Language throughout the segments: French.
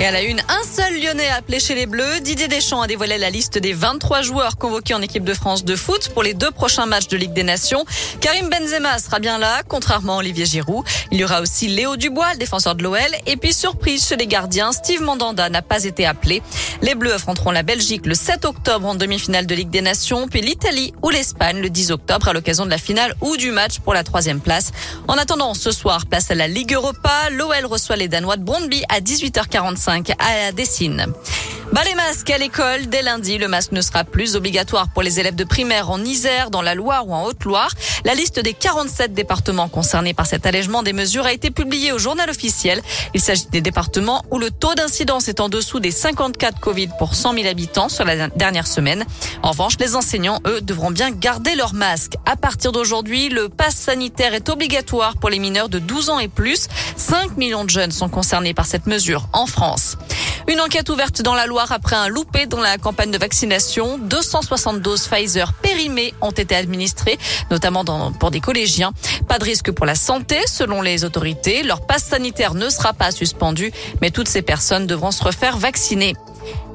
Et à la une, un seul Lyonnais appelé chez les Bleus. Didier Deschamps a dévoilé la liste des 23 joueurs convoqués en équipe de France de foot pour les deux prochains matchs de Ligue des Nations. Karim Benzema sera bien là, contrairement à Olivier Giroud. Il y aura aussi Léo Dubois, le défenseur de l'OL. Et puis surprise chez les gardiens, Steve Mandanda n'a pas été appelé. Les Bleus affronteront la Belgique le 7 octobre en demi-finale de Ligue des Nations, puis l'Italie ou l'Espagne le 10 octobre à l'occasion de la finale ou du match pour la troisième place. En attendant, ce soir, place à la Ligue Europa. L'OL reçoit les Danois de Brondby à 18h45 à Dessine. Bah les masques à l'école. Dès lundi, le masque ne sera plus obligatoire pour les élèves de primaire en Isère, dans la Loire ou en Haute-Loire. La liste des 47 départements concernés par cet allègement des mesures a été publiée au journal officiel. Il s'agit des départements où le taux d'incidence est en dessous des 54 Covid pour 100 000 habitants sur la dernière semaine. En revanche, les enseignants, eux, devront bien garder leur masque. À partir d'aujourd'hui, le pass sanitaire est obligatoire pour les mineurs de 12 ans et plus. 5 millions de jeunes sont concernés par cette mesure en France. Une enquête ouverte dans la Loire après un loupé dans la campagne de vaccination. 260 doses Pfizer périmées ont été administrées, notamment pour des collégiens. Pas de risque pour la santé, selon les autorités. Leur passe sanitaire ne sera pas suspendu, mais toutes ces personnes devront se refaire vacciner.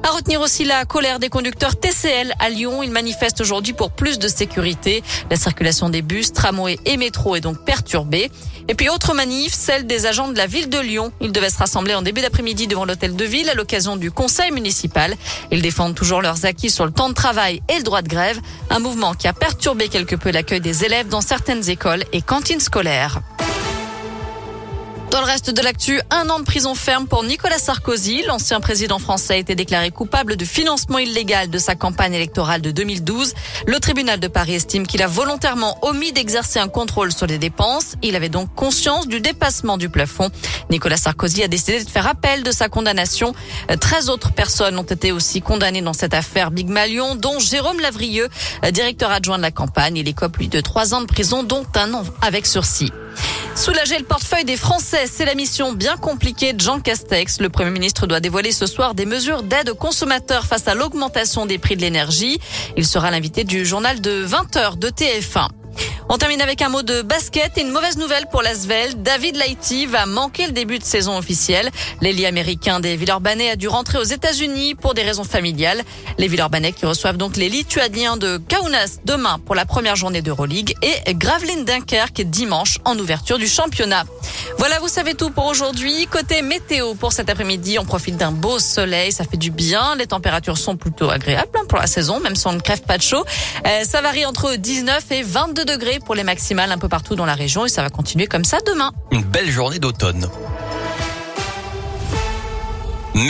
À retenir aussi la colère des conducteurs TCL à Lyon. Ils manifestent aujourd'hui pour plus de sécurité. La circulation des bus, tramways et métros est donc perturbée. Et puis autre manif, celle des agents de la ville de Lyon. Ils devaient se rassembler en début d'après-midi devant l'hôtel de ville à l'occasion du conseil municipal. Ils défendent toujours leurs acquis sur le temps de travail et le droit de grève. Un mouvement qui a perturbé quelque peu l'accueil des élèves dans certaines écoles et cantines scolaires. Dans le reste de l'actu, un an de prison ferme pour Nicolas Sarkozy. L'ancien président français a été déclaré coupable de financement illégal de sa campagne électorale de 2012. Le tribunal de Paris estime qu'il a volontairement omis d'exercer un contrôle sur les dépenses. Il avait donc conscience du dépassement du plafond. Nicolas Sarkozy a décidé de faire appel de sa condamnation. 13 autres personnes ont été aussi condamnées dans cette affaire Big Malion, dont Jérôme Lavrieux, directeur adjoint de la campagne. Il écope lui de trois ans de prison, dont un an avec sursis. Soulager le portefeuille des Français, c'est la mission bien compliquée de Jean Castex. Le Premier ministre doit dévoiler ce soir des mesures d'aide aux consommateurs face à l'augmentation des prix de l'énergie. Il sera l'invité du journal de 20h de TF1. On termine avec un mot de basket et une mauvaise nouvelle pour l'Asvel. David Laïti va manquer le début de saison officielle. L'ailier américain des Villeurbanais a dû rentrer aux États-Unis pour des raisons familiales. Les Villeurbanais qui reçoivent donc les Lituaniens de Kaunas demain pour la première journée d'Euroleague et Gravelines Dunkerque dimanche en ouverture du championnat. Voilà, vous savez tout pour aujourd'hui. Côté météo pour cet après-midi, on profite d'un beau soleil, ça fait du bien. Les températures sont plutôt agréables hein, pour la saison, même si on ne crève pas de chaud. Euh, ça varie entre 19 et 22 degrés pour les maximales un peu partout dans la région et ça va continuer comme ça demain. Une belle journée d'automne.